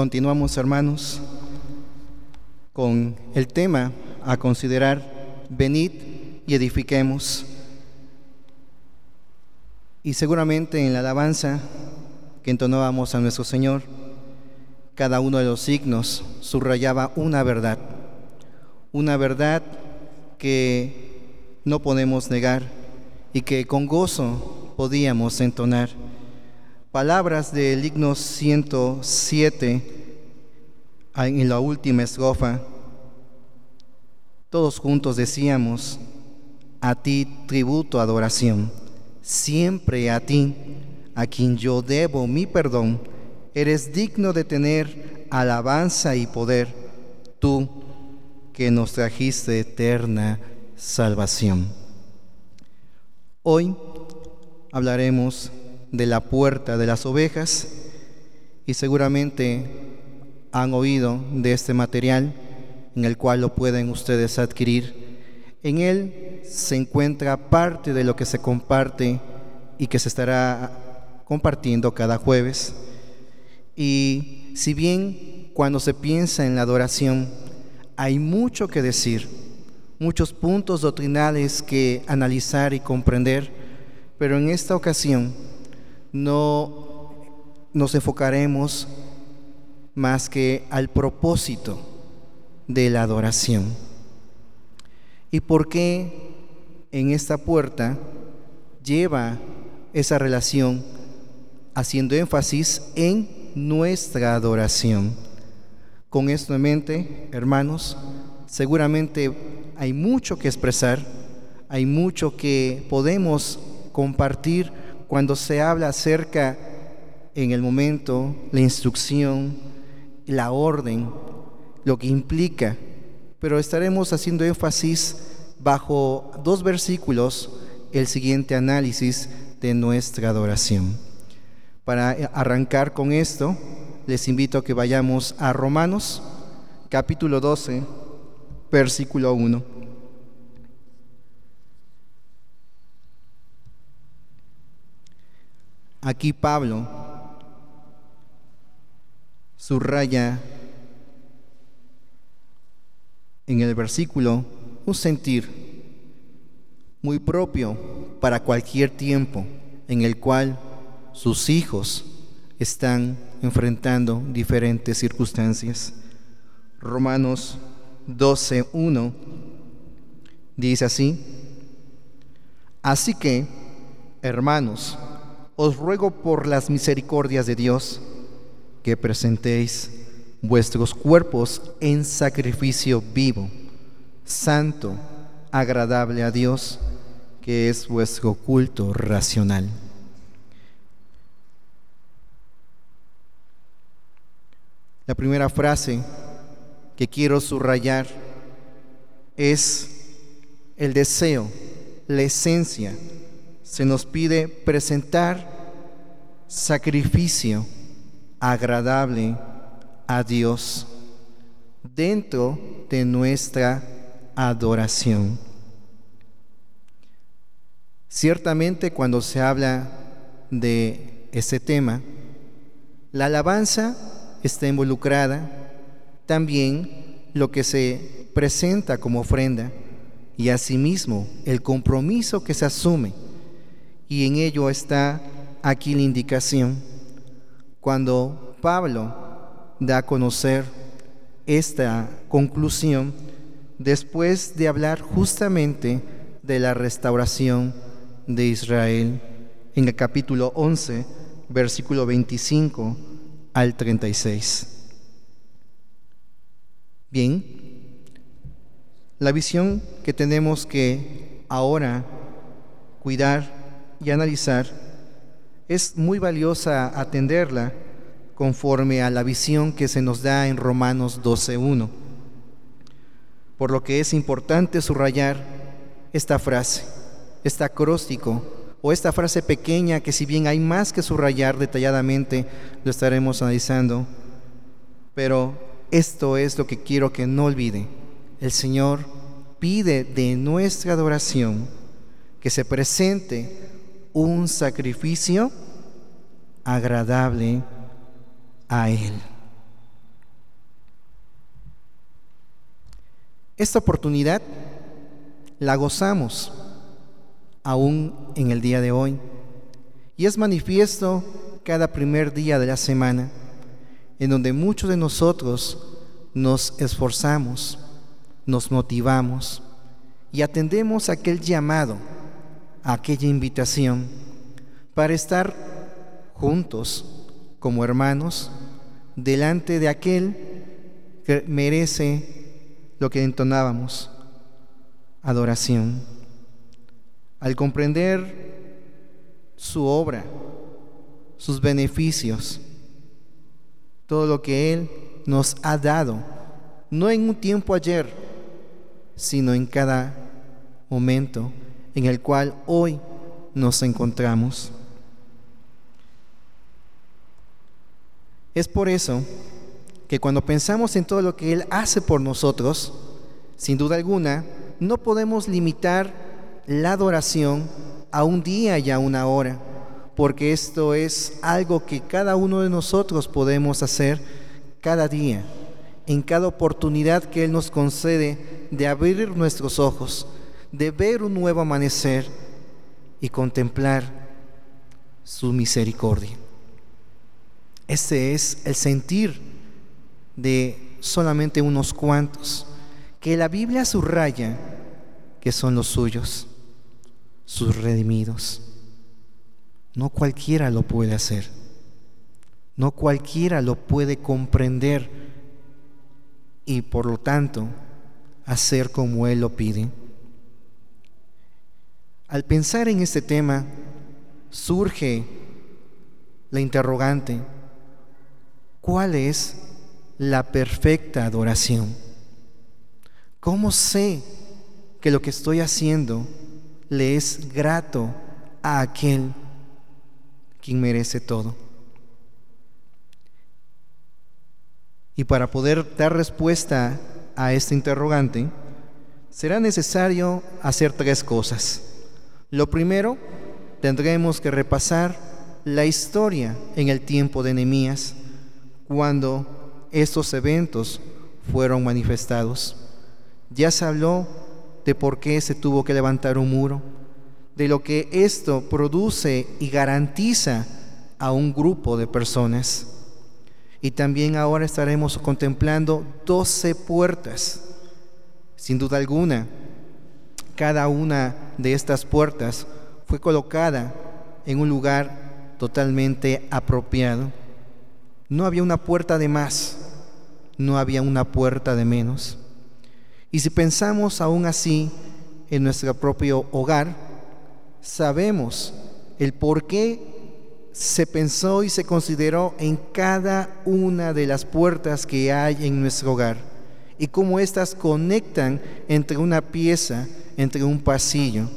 continuamos, hermanos, con el tema a considerar, venid y edifiquemos. Y seguramente en la alabanza que entonábamos a nuestro Señor, cada uno de los signos subrayaba una verdad, una verdad que no podemos negar y que con gozo podíamos entonar. Palabras del himno 107 en la última estrofa, todos juntos decíamos, a ti tributo adoración, siempre a ti, a quien yo debo mi perdón, eres digno de tener alabanza y poder, tú que nos trajiste eterna salvación. Hoy hablaremos de la puerta de las ovejas y seguramente han oído de este material en el cual lo pueden ustedes adquirir. En él se encuentra parte de lo que se comparte y que se estará compartiendo cada jueves. Y si bien cuando se piensa en la adoración hay mucho que decir, muchos puntos doctrinales que analizar y comprender, pero en esta ocasión no nos enfocaremos más que al propósito de la adoración. ¿Y por qué en esta puerta lleva esa relación haciendo énfasis en nuestra adoración? Con esto en mente, hermanos, seguramente hay mucho que expresar, hay mucho que podemos compartir cuando se habla acerca en el momento, la instrucción, la orden, lo que implica, pero estaremos haciendo énfasis bajo dos versículos el siguiente análisis de nuestra adoración. Para arrancar con esto, les invito a que vayamos a Romanos capítulo 12, versículo 1. Aquí Pablo subraya en el versículo un sentir muy propio para cualquier tiempo en el cual sus hijos están enfrentando diferentes circunstancias. Romanos 12.1 dice así, así que, hermanos, os ruego por las misericordias de Dios que presentéis vuestros cuerpos en sacrificio vivo, santo, agradable a Dios, que es vuestro culto racional. La primera frase que quiero subrayar es el deseo, la esencia se nos pide presentar sacrificio agradable a Dios dentro de nuestra adoración. Ciertamente cuando se habla de ese tema, la alabanza está involucrada, también lo que se presenta como ofrenda y asimismo el compromiso que se asume y en ello está aquí la indicación. Cuando Pablo da a conocer esta conclusión, después de hablar justamente de la restauración de Israel, en el capítulo 11, versículo 25 al 36. Bien, la visión que tenemos que ahora cuidar y analizar, es muy valiosa atenderla conforme a la visión que se nos da en Romanos 12.1. Por lo que es importante subrayar esta frase, este acróstico o esta frase pequeña que si bien hay más que subrayar detalladamente, lo estaremos analizando, pero esto es lo que quiero que no olvide. El Señor pide de nuestra adoración que se presente un sacrificio agradable a Él. Esta oportunidad la gozamos aún en el día de hoy y es manifiesto cada primer día de la semana en donde muchos de nosotros nos esforzamos, nos motivamos y atendemos aquel llamado aquella invitación para estar juntos como hermanos delante de aquel que merece lo que entonábamos, adoración. Al comprender su obra, sus beneficios, todo lo que Él nos ha dado, no en un tiempo ayer, sino en cada momento en el cual hoy nos encontramos. Es por eso que cuando pensamos en todo lo que Él hace por nosotros, sin duda alguna, no podemos limitar la adoración a un día y a una hora, porque esto es algo que cada uno de nosotros podemos hacer cada día, en cada oportunidad que Él nos concede de abrir nuestros ojos, de ver un nuevo amanecer y contemplar su misericordia. Ese es el sentir de solamente unos cuantos, que la Biblia subraya que son los suyos, sus redimidos. No cualquiera lo puede hacer, no cualquiera lo puede comprender y por lo tanto hacer como Él lo pide. Al pensar en este tema, surge la interrogante, ¿Cuál es la perfecta adoración? ¿Cómo sé que lo que estoy haciendo le es grato a aquel quien merece todo? Y para poder dar respuesta a este interrogante, será necesario hacer tres cosas. Lo primero, tendremos que repasar la historia en el tiempo de Nehemías cuando estos eventos fueron manifestados. Ya se habló de por qué se tuvo que levantar un muro, de lo que esto produce y garantiza a un grupo de personas. Y también ahora estaremos contemplando doce puertas. Sin duda alguna, cada una de estas puertas fue colocada en un lugar totalmente apropiado. No había una puerta de más, no había una puerta de menos. Y si pensamos aún así en nuestro propio hogar, sabemos el por qué se pensó y se consideró en cada una de las puertas que hay en nuestro hogar y cómo éstas conectan entre una pieza, entre un pasillo.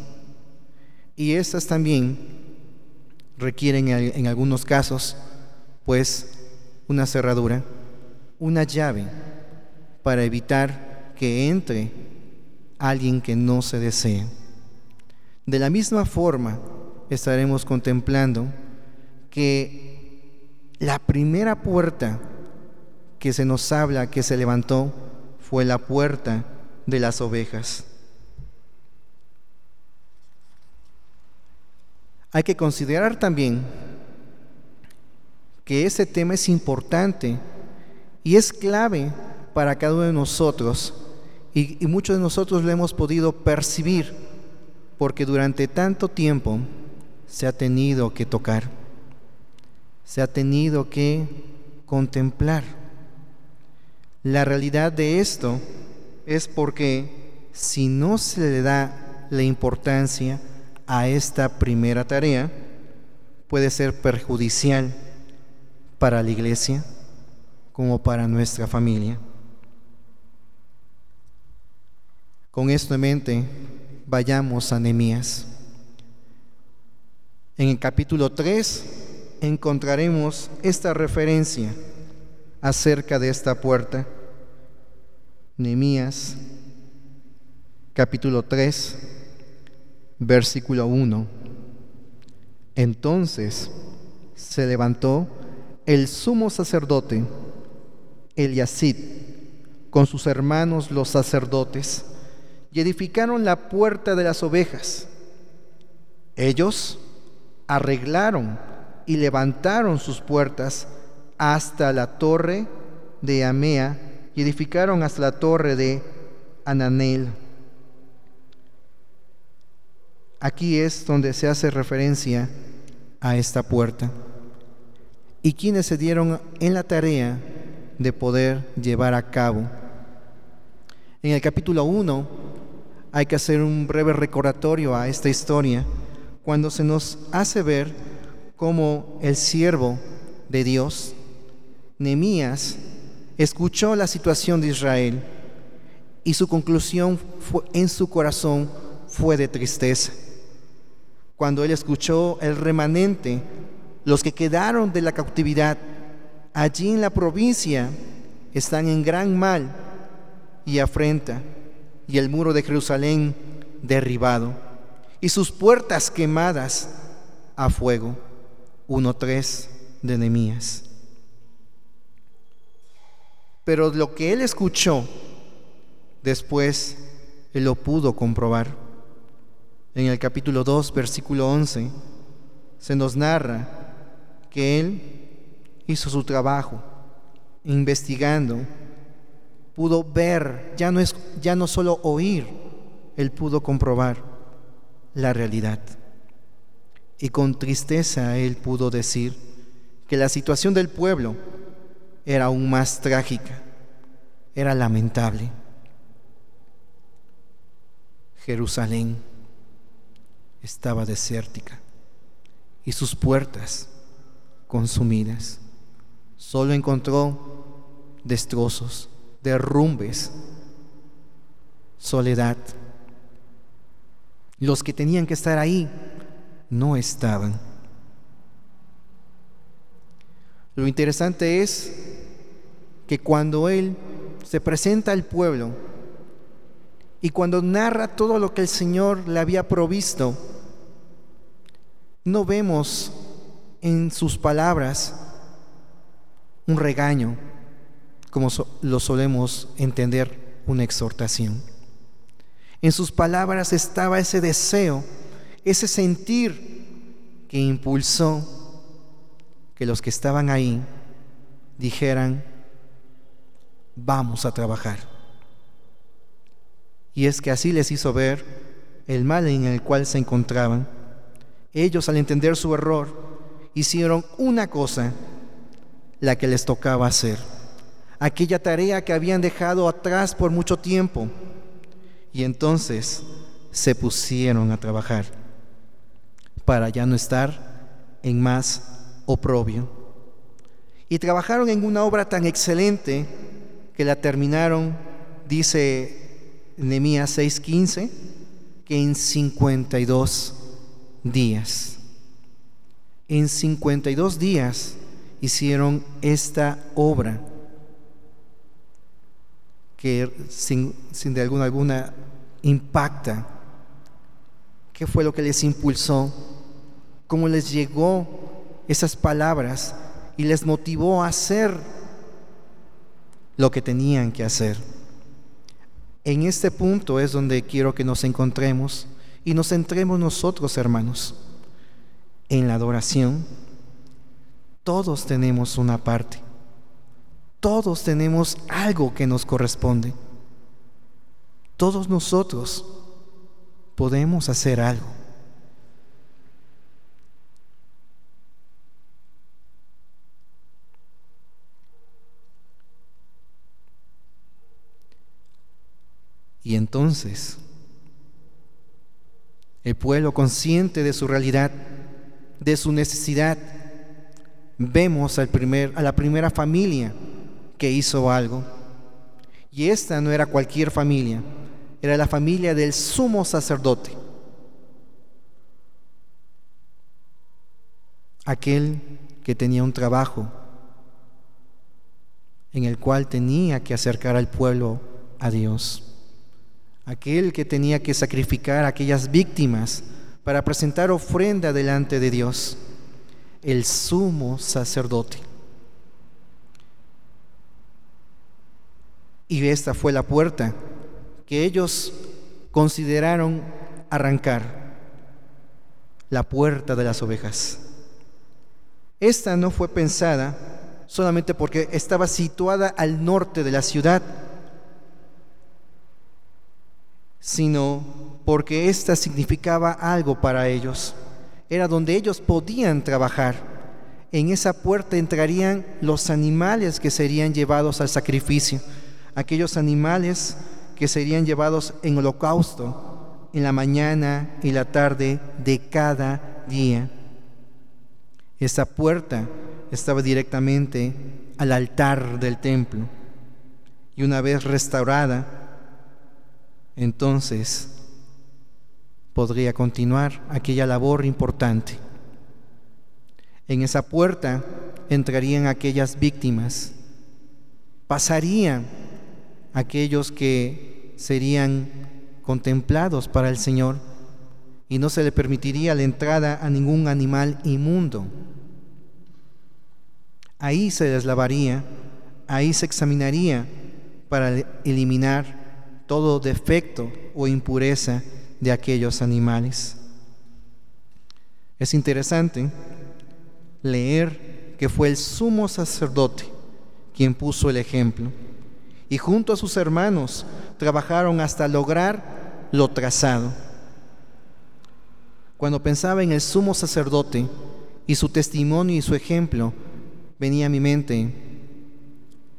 Y estas también requieren en algunos casos, pues, una cerradura, una llave para evitar que entre alguien que no se desee. De la misma forma, estaremos contemplando que la primera puerta que se nos habla que se levantó fue la puerta de las ovejas. Hay que considerar también que ese tema es importante y es clave para cada uno de nosotros y, muchos de nosotros lo hemos podido percibir porque durante tanto tiempo se ha tenido que tocar, se ha tenido que contemplar. La realidad de esto es porque si no se le da la importancia a esta primera tarea, puede ser perjudicial para la iglesia como para nuestra familia. Con esto en mente, vayamos a Nehemías. En el capítulo 3 encontraremos esta referencia acerca de esta puerta. Nehemías capítulo 3 versículo 1. Entonces se levantó el sumo sacerdote Eliasid, con sus hermanos los sacerdotes y edificaron la puerta de las ovejas. Ellos arreglaron y levantaron sus puertas hasta la torre de Amea y edificaron hasta la torre de Ananel. Aquí es donde se hace referencia a esta puerta. Y quienes se dieron en la tarea de poder llevar a cabo. En el capítulo 1 hay que hacer un breve recordatorio a esta historia cuando se nos hace ver cómo el siervo de Dios, Nemías, escuchó la situación de Israel y su conclusión en su corazón fue de tristeza. Cuando él escuchó el remanente, los que quedaron de la cautividad allí en la provincia están en gran mal y afrenta, y el muro de Jerusalén derribado, y sus puertas quemadas a fuego. 1.3 de Nehemías. Pero lo que él escuchó, después él lo pudo comprobar. En el capítulo 2, versículo 11, se nos narra que él hizo su trabajo investigando, pudo ver, ya no es ya no solo oír, él pudo comprobar la realidad. Y con tristeza él pudo decir que la situación del pueblo era aún más trágica, era lamentable. Jerusalén estaba desértica y sus puertas consumidas. Solo encontró destrozos, derrumbes, soledad. Los que tenían que estar ahí no estaban. Lo interesante es que cuando Él se presenta al pueblo y cuando narra todo lo que el Señor le había provisto, no vemos en sus palabras un regaño, como lo solemos entender una exhortación. En sus palabras estaba ese deseo, ese sentir que impulsó que los que estaban ahí dijeran, vamos a trabajar. Y es que así les hizo ver el mal en el cual se encontraban. Ellos al entender su error hicieron una cosa, la que les tocaba hacer, aquella tarea que habían dejado atrás por mucho tiempo. Y entonces se pusieron a trabajar para ya no estar en más oprobio. Y trabajaron en una obra tan excelente que la terminaron, dice Nehemías 6:15, que en 52 días. En 52 días hicieron esta obra que sin, sin de alguna, alguna impacta. ¿Qué fue lo que les impulsó? ¿Cómo les llegó esas palabras y les motivó a hacer lo que tenían que hacer? En este punto es donde quiero que nos encontremos y nos centremos nosotros, hermanos, en la adoración todos tenemos una parte. Todos tenemos algo que nos corresponde. Todos nosotros podemos hacer algo. Y entonces, el pueblo consciente de su realidad, de su necesidad, vemos al primer, a la primera familia que hizo algo. Y esta no era cualquier familia, era la familia del sumo sacerdote. Aquel que tenía un trabajo en el cual tenía que acercar al pueblo a Dios. Aquel que tenía que sacrificar aquellas víctimas para presentar ofrenda delante de Dios el sumo sacerdote. Y esta fue la puerta que ellos consideraron arrancar, la puerta de las ovejas. Esta no fue pensada solamente porque estaba situada al norte de la ciudad, sino porque esta significaba algo para ellos. Era donde ellos podían trabajar. En esa puerta entrarían los animales que serían llevados al sacrificio, aquellos animales que serían llevados en holocausto en la mañana y la tarde de cada día. Esa puerta estaba directamente al altar del templo y una vez restaurada, entonces podría continuar aquella labor importante. En esa puerta entrarían aquellas víctimas, pasarían aquellos que serían contemplados para el Señor y no se le permitiría la entrada a ningún animal inmundo. Ahí se les lavaría, ahí se examinaría para eliminar todo defecto o impureza de aquellos animales. Es interesante leer que fue el sumo sacerdote quien puso el ejemplo y junto a sus hermanos trabajaron hasta lograr lo trazado. Cuando pensaba en el sumo sacerdote y su testimonio y su ejemplo, venía a mi mente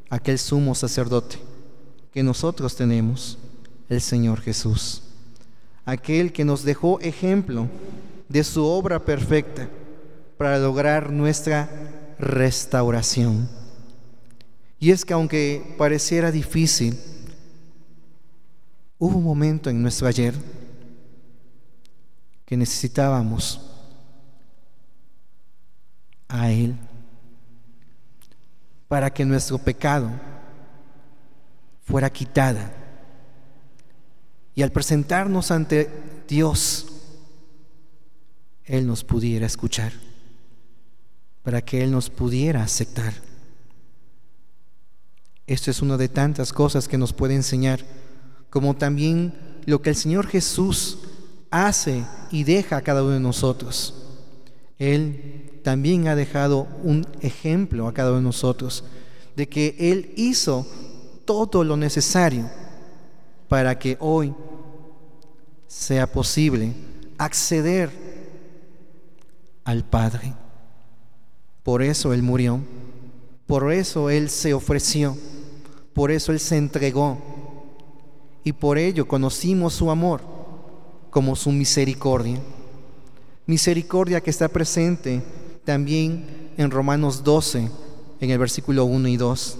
aquel sumo sacerdote que nosotros tenemos, el Señor Jesús aquel que nos dejó ejemplo de su obra perfecta para lograr nuestra restauración. Y es que aunque pareciera difícil, hubo un momento en nuestro ayer que necesitábamos a Él para que nuestro pecado fuera quitada y al presentarnos ante Dios, Él nos pudiera escuchar, para que Él nos pudiera aceptar. Esto es una de tantas cosas que nos puede enseñar, como también lo que el Señor Jesús hace y deja a cada uno de nosotros. Él también ha dejado un ejemplo a cada uno de nosotros de que Él hizo todo lo necesario para que hoy sea posible acceder al Padre. Por eso Él murió, por eso Él se ofreció, por eso Él se entregó y por ello conocimos su amor como su misericordia. Misericordia que está presente también en Romanos 12, en el versículo 1 y 2.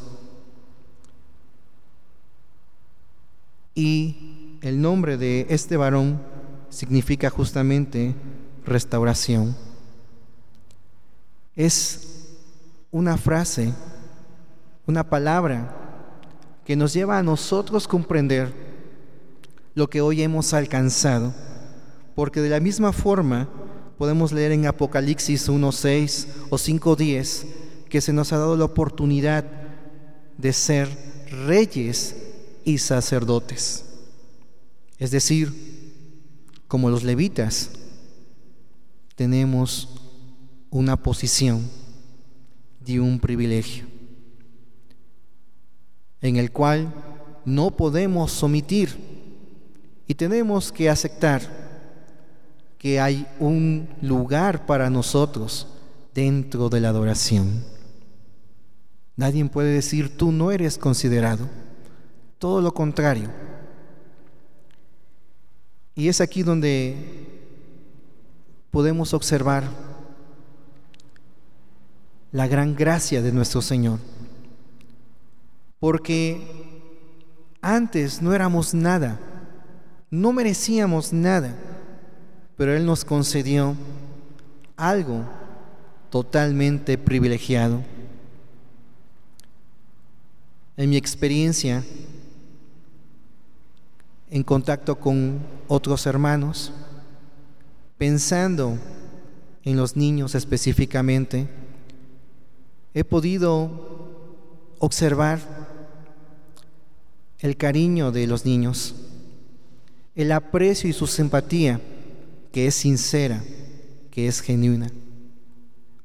Y el nombre de este varón significa justamente restauración. Es una frase, una palabra que nos lleva a nosotros comprender lo que hoy hemos alcanzado, porque de la misma forma podemos leer en Apocalipsis 1.6 o 5.10 que se nos ha dado la oportunidad de ser reyes y sacerdotes. Es decir, como los levitas, tenemos una posición de un privilegio en el cual no podemos omitir y tenemos que aceptar que hay un lugar para nosotros dentro de la adoración. Nadie puede decir, tú no eres considerado todo lo contrario. Y es aquí donde podemos observar la gran gracia de nuestro Señor. Porque antes no éramos nada, no merecíamos nada, pero Él nos concedió algo totalmente privilegiado. En mi experiencia, en contacto con otros hermanos, pensando en los niños específicamente, he podido observar el cariño de los niños, el aprecio y su simpatía, que es sincera, que es genuina.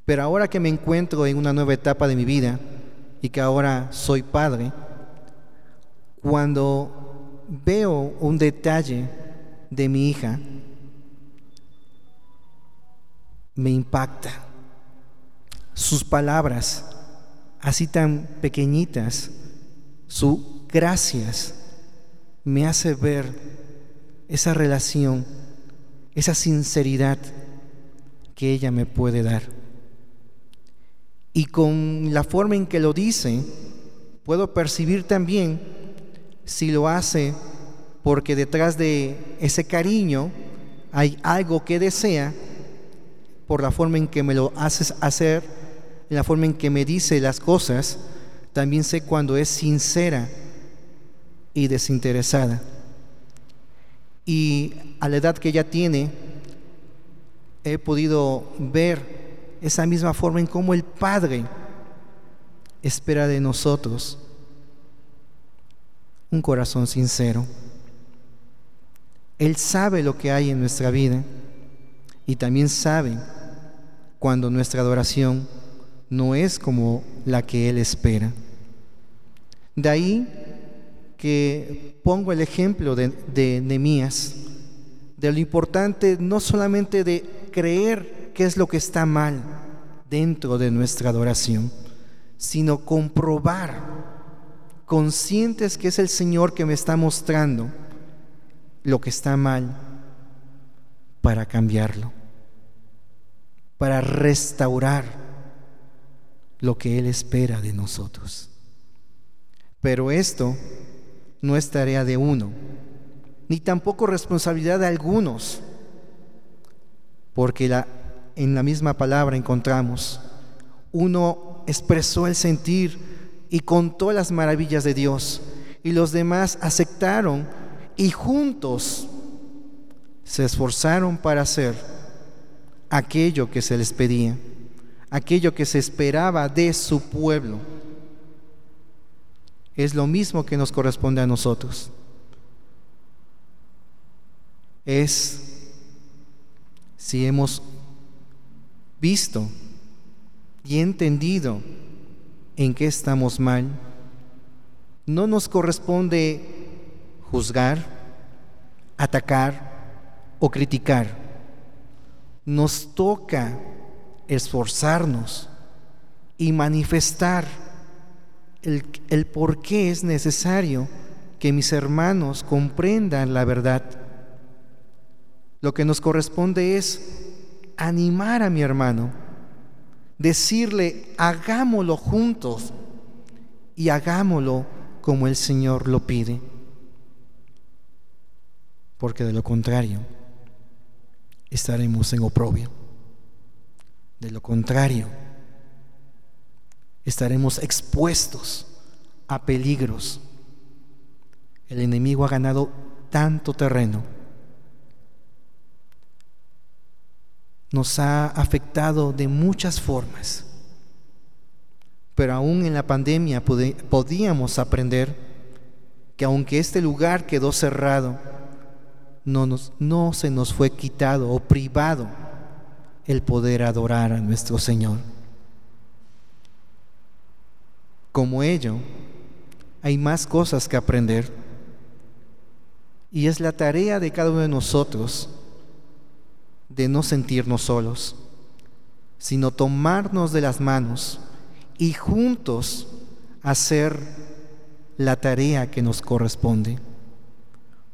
Pero ahora que me encuentro en una nueva etapa de mi vida y que ahora soy padre, cuando veo un detalle de mi hija, me impacta. Sus palabras, así tan pequeñitas, su gracias, me hace ver esa relación, esa sinceridad que ella me puede dar. Y con la forma en que lo dice, puedo percibir también si lo hace porque detrás de ese cariño hay algo que desea por la forma en que me lo haces hacer, la forma en que me dice las cosas, también sé cuando es sincera y desinteresada. Y a la edad que ella tiene, he podido ver esa misma forma en cómo el Padre espera de nosotros un corazón sincero. Él sabe lo que hay en nuestra vida y también sabe cuando nuestra adoración no es como la que Él espera. De ahí que pongo el ejemplo de, de Nemías, de lo importante no solamente de creer qué es lo que está mal dentro de nuestra adoración, sino comprobar, conscientes que es el Señor que me está mostrando lo que está mal para cambiarlo para restaurar lo que Él espera de nosotros. Pero esto no es tarea de uno, ni tampoco responsabilidad de algunos, porque en la misma palabra encontramos, uno expresó el sentir y contó las maravillas de Dios, y los demás aceptaron y juntos se esforzaron para hacer aquello que se les pedía, aquello que se esperaba de su pueblo. Es lo mismo que nos corresponde a nosotros. Es si hemos visto y entendido en qué estamos mal, no nos corresponde juzgar, atacar o criticar nos toca esforzarnos y manifestar el, por qué es necesario que mis hermanos comprendan la verdad. Lo que nos corresponde es animar a mi hermano, decirle, hagámoslo juntos y hagámoslo como el Señor lo pide. Porque de lo contrario, estaremos en oprobio. De lo contrario, estaremos expuestos a peligros. El enemigo ha ganado tanto terreno. Nos ha afectado de muchas formas. Pero aún en la pandemia podíamos aprender que aunque este lugar quedó cerrado, no, no se nos fue quitado o privado el poder adorar a nuestro Señor. Como ello, hay más cosas que aprender. Y es la tarea de cada uno de nosotros de no sentirnos solos, sino tomarnos de las manos y juntos hacer la tarea que nos corresponde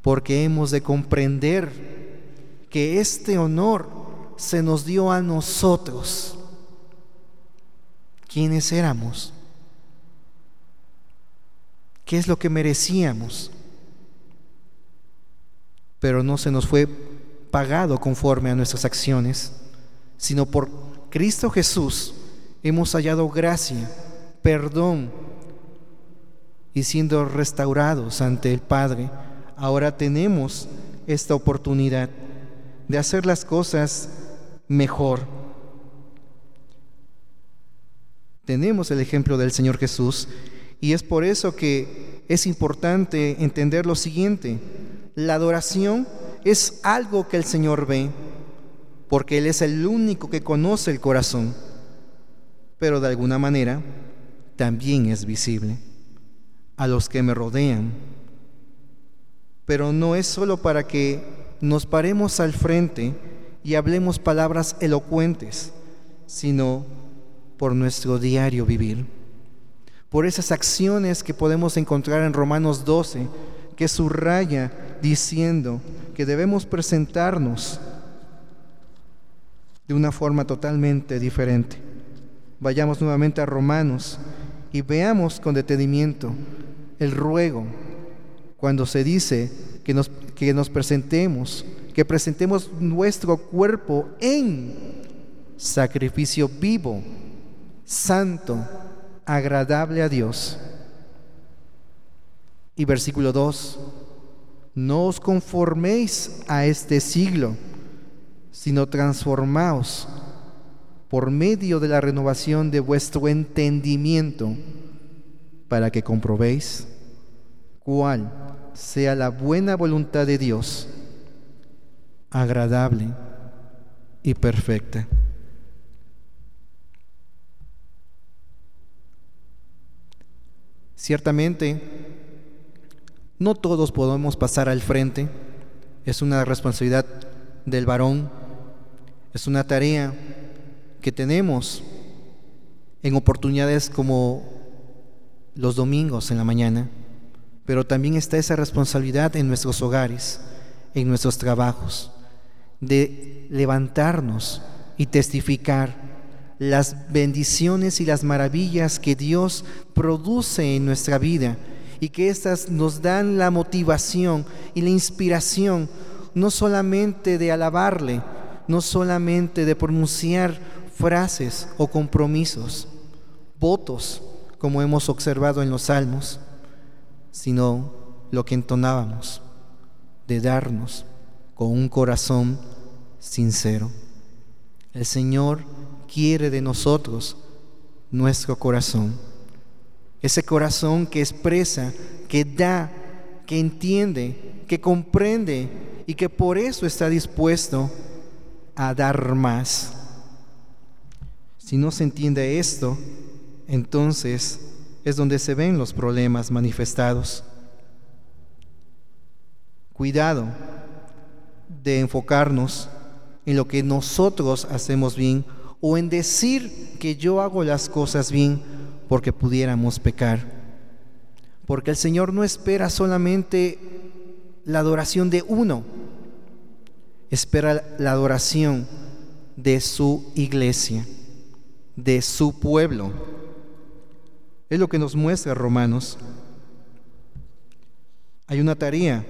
porque hemos de comprender que este honor se nos dio a nosotros. ¿Quiénes éramos? ¿Qué es lo que merecíamos? Pero no se nos fue pagado conforme a nuestras acciones, sino por Cristo Jesús hemos hallado gracia, perdón y siendo restaurados ante el Padre ahora tenemos esta oportunidad de hacer las cosas mejor. Tenemos el ejemplo del Señor Jesús y es por eso que es importante entender lo siguiente. La adoración es algo que el Señor ve, porque Él es el único que conoce el corazón, pero de alguna manera también es visible a los que me rodean. Pero no es solo para que nos paremos al frente y hablemos palabras elocuentes, sino por nuestro diario vivir por esas acciones que podemos encontrar en Romanos 12, que subraya diciendo que debemos presentarnos de una forma totalmente diferente. Vayamos nuevamente a Romanos y veamos con detenimiento el ruego cuando se dice que nos, que nos presentemos, que presentemos nuestro cuerpo en sacrificio vivo, santo, agradable a Dios. Y versículo 2, no os conforméis a este siglo, sino transformaos por medio de la renovación de vuestro entendimiento, para que comprobéis cuál sea la buena voluntad de Dios, agradable y perfecta. Ciertamente, no todos podemos pasar al frente, es una responsabilidad del varón, es una tarea que tenemos en oportunidades como los domingos en la mañana, pero también está esa responsabilidad en nuestros hogares, en nuestros trabajos, de levantarnos y testificar las bendiciones y las maravillas que Dios produce en nuestra vida y que éstas nos dan la motivación y la inspiración no solamente de alabarle, no solamente de pronunciar frases o compromisos, votos, como hemos observado en los salmos, sino lo que entonábamos, de darnos con un corazón sincero. El Señor quiere de nosotros nuestro corazón. Ese corazón que expresa, que da, que entiende, que comprende y que por eso está dispuesto a dar más. Si no se entiende esto, entonces es donde se ven los problemas manifestados. Cuidado de enfocarnos en lo que nosotros hacemos bien o en decir que yo hago las cosas bien porque pudiéramos pecar. Porque el Señor no espera solamente la adoración de uno, espera la adoración de su iglesia, de su pueblo. Es lo que nos muestra Romanos. Hay una tarea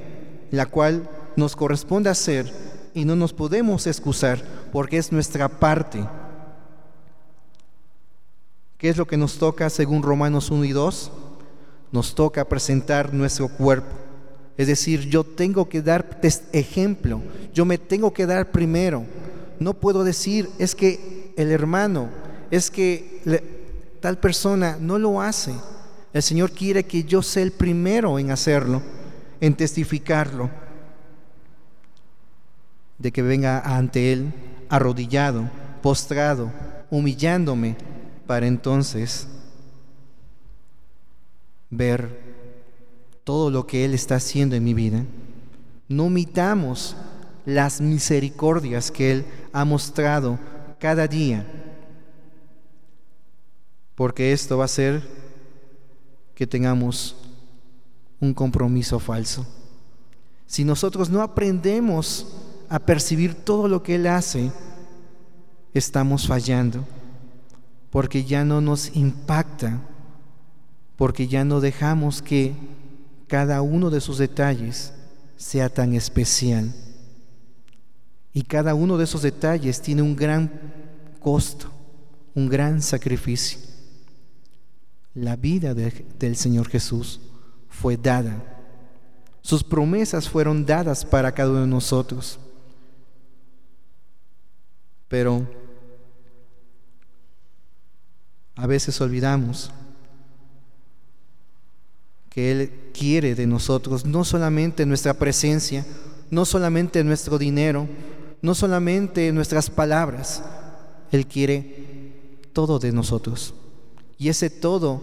la cual nos corresponde hacer y no nos podemos excusar porque es nuestra parte ¿Qué es lo que nos toca según Romanos 1 y 2? Nos toca presentar nuestro cuerpo. Es decir, yo tengo que dar ejemplo, yo me tengo que dar primero. No puedo decir, es que el hermano, es que tal persona no lo hace. El Señor quiere que yo sea el primero en hacerlo, en testificarlo, de que venga ante Él arrodillado, postrado, humillándome para entonces ver todo lo que Él está haciendo en mi vida. No omitamos las misericordias que Él ha mostrado cada día, porque esto va a hacer que tengamos un compromiso falso. Si nosotros no aprendemos a percibir todo lo que Él hace, estamos fallando porque ya no nos impacta, porque ya no dejamos que cada uno de sus detalles sea tan especial. Y cada uno de esos detalles tiene un gran costo, un gran sacrificio. La vida del Señor Jesús fue dada. Sus promesas fueron dadas para cada uno de nosotros. Pero a veces olvidamos que Él quiere de nosotros, no solamente nuestra presencia, no solamente nuestro dinero, no solamente nuestras palabras, Él quiere todo de nosotros. Y ese todo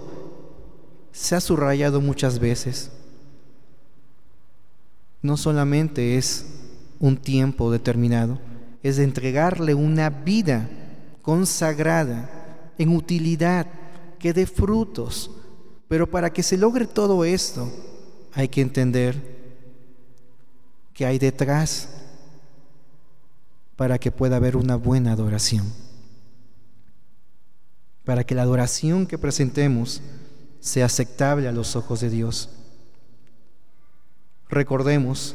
se ha subrayado muchas veces. No solamente es un tiempo determinado, es de entregarle una vida consagrada en utilidad que dé frutos. Pero para que se logre todo esto, hay que entender que hay detrás para que pueda haber una buena adoración. Para que la adoración que presentemos sea aceptable a los ojos de Dios. Recordemos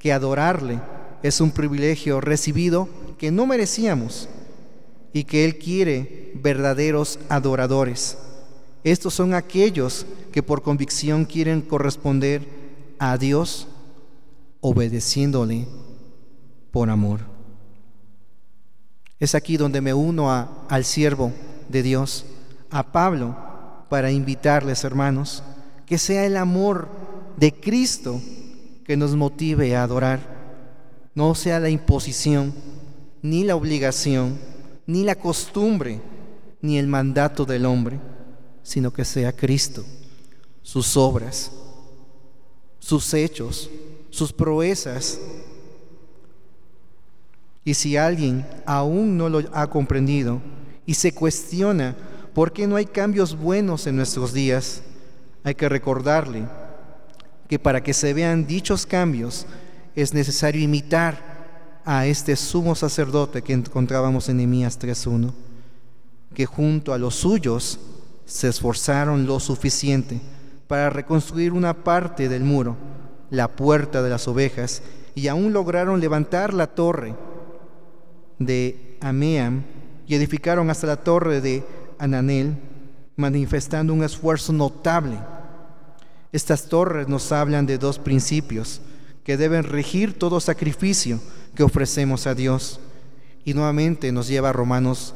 que adorarle es un privilegio recibido que no merecíamos y que Él quiere verdaderos adoradores. Estos son aquellos que por convicción quieren corresponder a Dios obedeciéndole por amor. Es aquí donde me uno al siervo de Dios, a Pablo, para invitarles, hermanos, que sea el amor de Cristo que nos motive a adorar, no sea la imposición, ni la obligación, ni la costumbre, ni el mandato del hombre, sino que sea Cristo, sus obras, sus hechos, sus proezas. Y si alguien aún no lo ha comprendido y se cuestiona por qué no hay cambios buenos en nuestros días, hay que recordarle que para que se vean dichos cambios es necesario imitar a este sumo sacerdote que encontrábamos en Nehemías 3.1, que junto a los suyos se esforzaron lo suficiente para reconstruir una parte del muro, la puerta de las ovejas, y aún lograron levantar la torre de Ameam y edificaron hasta la torre de Ananel, manifestando un esfuerzo notable. Estas torres nos hablan de dos principios que deben regir todo sacrificio que ofrecemos a Dios. Y nuevamente nos lleva a Romanos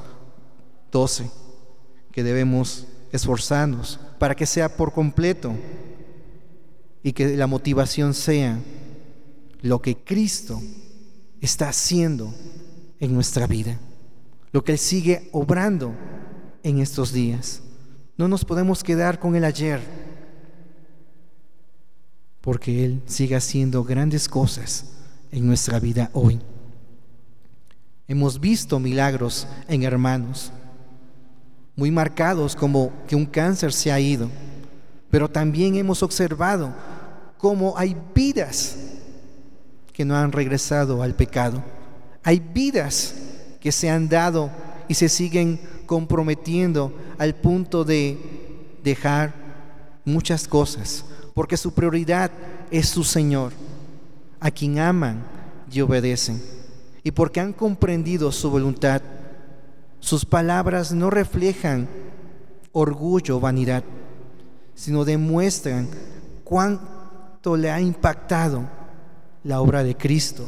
12, que debemos esforzarnos para que sea por completo y que la motivación sea lo que Cristo está haciendo en nuestra vida, lo que Él sigue obrando en estos días. No nos podemos quedar con el ayer porque Él sigue haciendo grandes cosas en nuestra vida hoy. Hemos visto milagros en hermanos, muy marcados como que un cáncer se ha ido, pero también hemos observado cómo hay vidas que no han regresado al pecado. Hay vidas que se han dado y se siguen comprometiendo al punto de dejar muchas cosas porque su prioridad es su Señor, a quien aman y obedecen. Y porque han comprendido su voluntad, sus palabras no reflejan orgullo o vanidad, sino demuestran cuánto le ha impactado la obra de Cristo,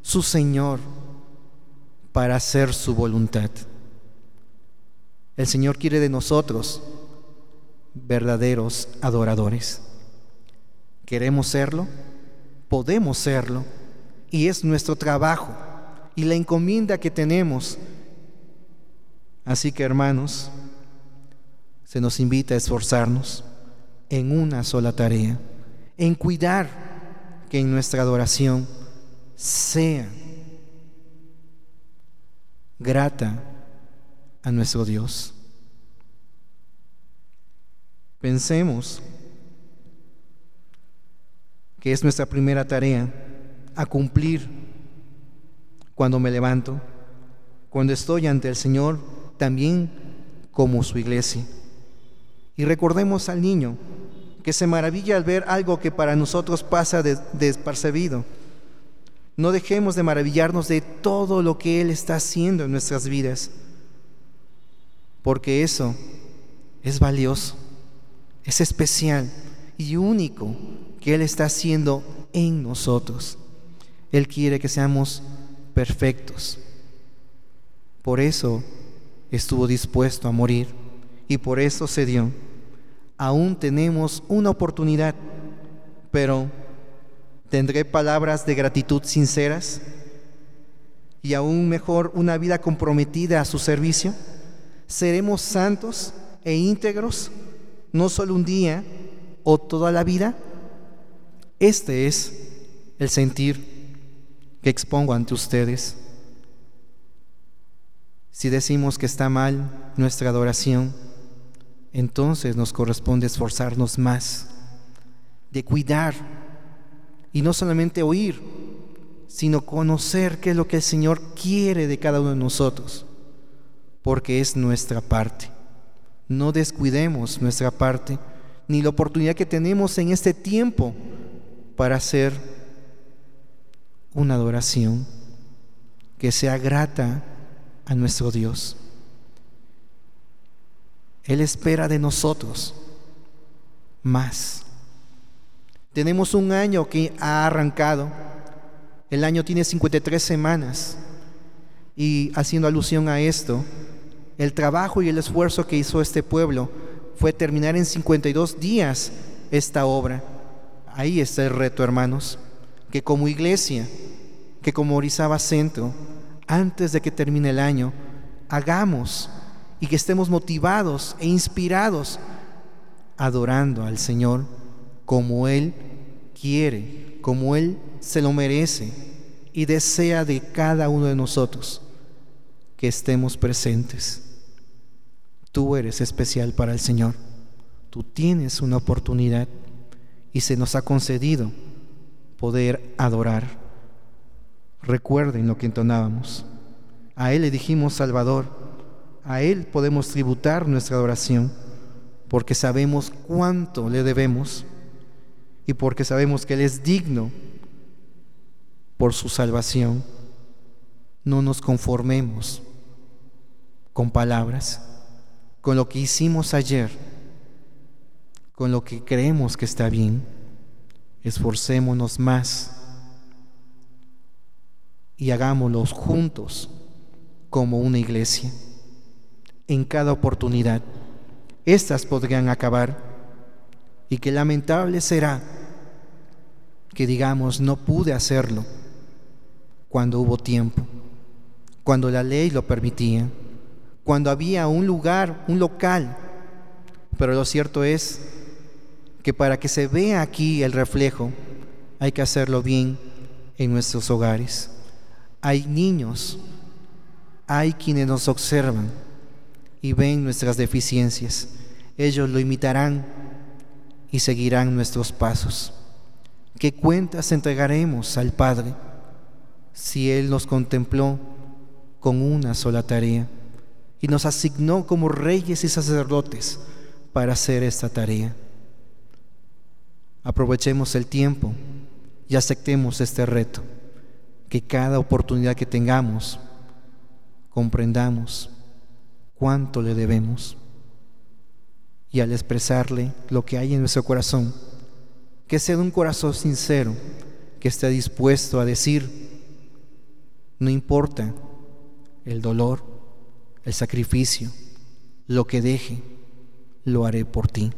su Señor, para hacer su voluntad. El Señor quiere de nosotros verdaderos adoradores. ¿Queremos serlo? Podemos serlo. Y es nuestro trabajo y la encomienda que tenemos. Así que hermanos, se nos invita a esforzarnos en una sola tarea, en cuidar que en nuestra adoración sea grata a nuestro Dios. Pensemos que es nuestra primera tarea, a cumplir cuando me levanto, cuando estoy ante el Señor, también como su iglesia. Y recordemos al niño que se maravilla al ver algo que para nosotros pasa despercebido. No dejemos de maravillarnos de todo lo que Él está haciendo en nuestras vidas, porque eso es valioso, es especial y único que Él está haciendo en nosotros. Él quiere que seamos perfectos. Por eso estuvo dispuesto a morir y por eso se dio aún tenemos una oportunidad, pero ¿tendré palabras de gratitud sinceras? Y aún mejor, una vida comprometida a su servicio. ¿Seremos santos e íntegros, no solo un día o toda la vida? Este es el sentir que expongo ante ustedes. Si decimos que está mal nuestra adoración, entonces nos corresponde esforzarnos más de cuidar y no solamente oír, sino conocer qué es lo que el Señor quiere de cada uno de nosotros, porque es nuestra parte. No descuidemos nuestra parte, ni la oportunidad que tenemos en este tiempo para hacer una adoración que sea grata a nuestro Dios. Él espera de nosotros más. Tenemos un año que ha arrancado. El año tiene 53 semanas. Y haciendo alusión a esto, el trabajo y el esfuerzo que hizo este pueblo fue terminar en 52 días esta obra. Ahí está el reto, hermanos, que como iglesia, que como Orizaba Centro, antes de que termine el año, hagamos y que estemos motivados e inspirados adorando al Señor como Él quiere, como Él se lo merece y desea de cada uno de nosotros que estemos presentes. Tú eres especial para el Señor. Tú tienes una oportunidad y se nos ha concedido poder adorar Recuerden lo que entonábamos. A Él le dijimos Salvador. A Él podemos tributar nuestra adoración porque sabemos cuánto le debemos y porque sabemos que Él es digno por su salvación. No nos conformemos con palabras, con lo que hicimos ayer, con lo que creemos que está bien. Esforcémonos más y hagámoslo juntos como una iglesia. En cada oportunidad, estas podrían acabar y que lamentable será que digamos no pude hacerlo cuando hubo tiempo, cuando la ley lo permitía, cuando había un lugar, un local. Pero lo cierto es que para que se vea aquí el reflejo, hay que hacerlo bien en nuestros hogares. Hay niños, hay quienes nos observan y ven nuestras deficiencias. Ellos lo imitarán y seguirán nuestros pasos. ¿Qué cuentas entregaremos al Padre si Él nos contempló con una sola tarea y nos asignó como reyes y sacerdotes para hacer esta tarea? Aprovechemos el tiempo y aceptemos este reto que cada oportunidad que tengamos comprendamos cuánto le debemos y al expresarle lo que hay en nuestro corazón, que sea un corazón sincero, que esté dispuesto a decir, no importa el dolor, el sacrificio, lo que deje, lo haré por ti.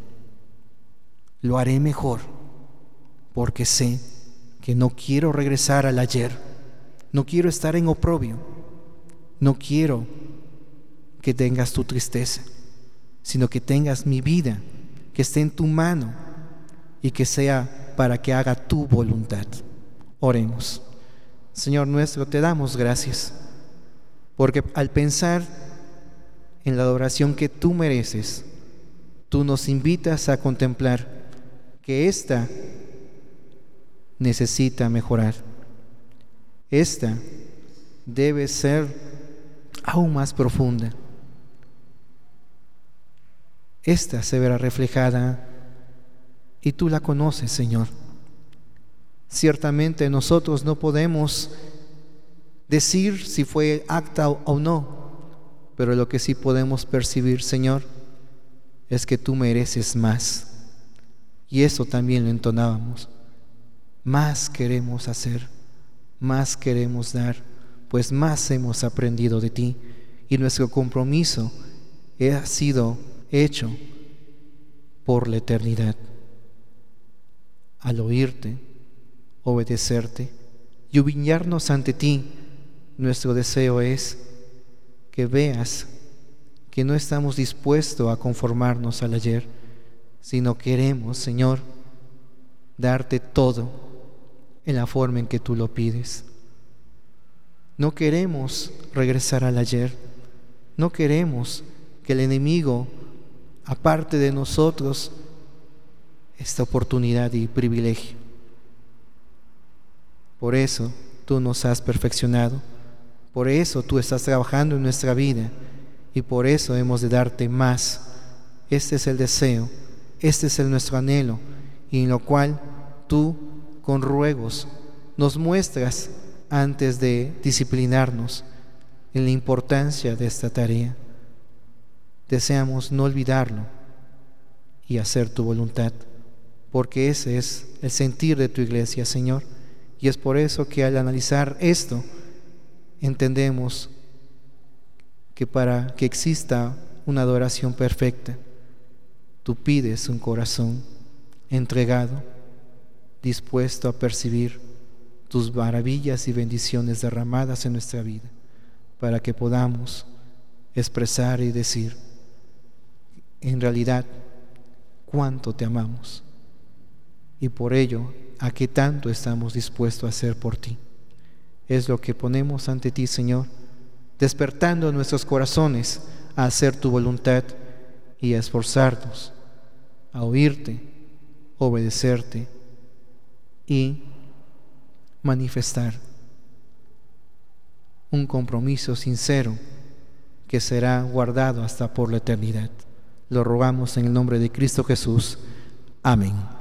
Lo haré mejor porque sé que no quiero regresar al ayer no quiero estar en oprobio. No quiero que tengas tu tristeza, sino que tengas mi vida, que esté en tu mano y que sea para que haga tu voluntad. Oremos. Señor nuestro, te damos gracias, porque al pensar en la adoración que tú mereces, tú nos invitas a contemplar que ésta necesita mejorar esta debe ser aún más profunda. Esta se verá reflejada y tú la conoces, Señor. Ciertamente nosotros no podemos decir si fue acta o no, pero lo que sí podemos percibir, Señor, es que tú mereces más. Y eso también lo entonábamos. Más queremos hacer más queremos dar, pues más hemos aprendido de ti y nuestro compromiso ha sido hecho por la eternidad. Al oírte, obedecerte y humillarnos ante ti, nuestro deseo es que veas que no estamos dispuestos a conformarnos al ayer, sino queremos, Señor, darte todo en la forma en que tú lo pides. No queremos regresar al ayer, no queremos que el enemigo aparte de nosotros esta oportunidad y privilegio. Por eso tú nos has perfeccionado, por eso tú estás trabajando en nuestra vida y por eso hemos de darte más. Este es el deseo, este es el nuestro anhelo y en lo cual tú con ruegos nos muestras antes de disciplinarnos en la importancia de esta tarea deseamos no olvidarlo y hacer tu voluntad, porque ese es el sentir de tu iglesia, Señor. Y es por eso que al analizar esto, entendemos que para que exista una adoración perfecta, tú pides un corazón entregado, dispuesto a percibir tus maravillas y bendiciones derramadas en nuestra vida, para que podamos expresar y decir, en realidad cuánto te amamos y por ello a qué tanto estamos dispuestos a hacer por ti. Es lo que ponemos ante ti, Señor, despertando nuestros corazones a hacer tu voluntad y a esforzarnos, a oírte, obedecerte y manifestar un compromiso sincero que será guardado hasta por la eternidad. Lo rogamos en el nombre de Cristo Jesús. Amén.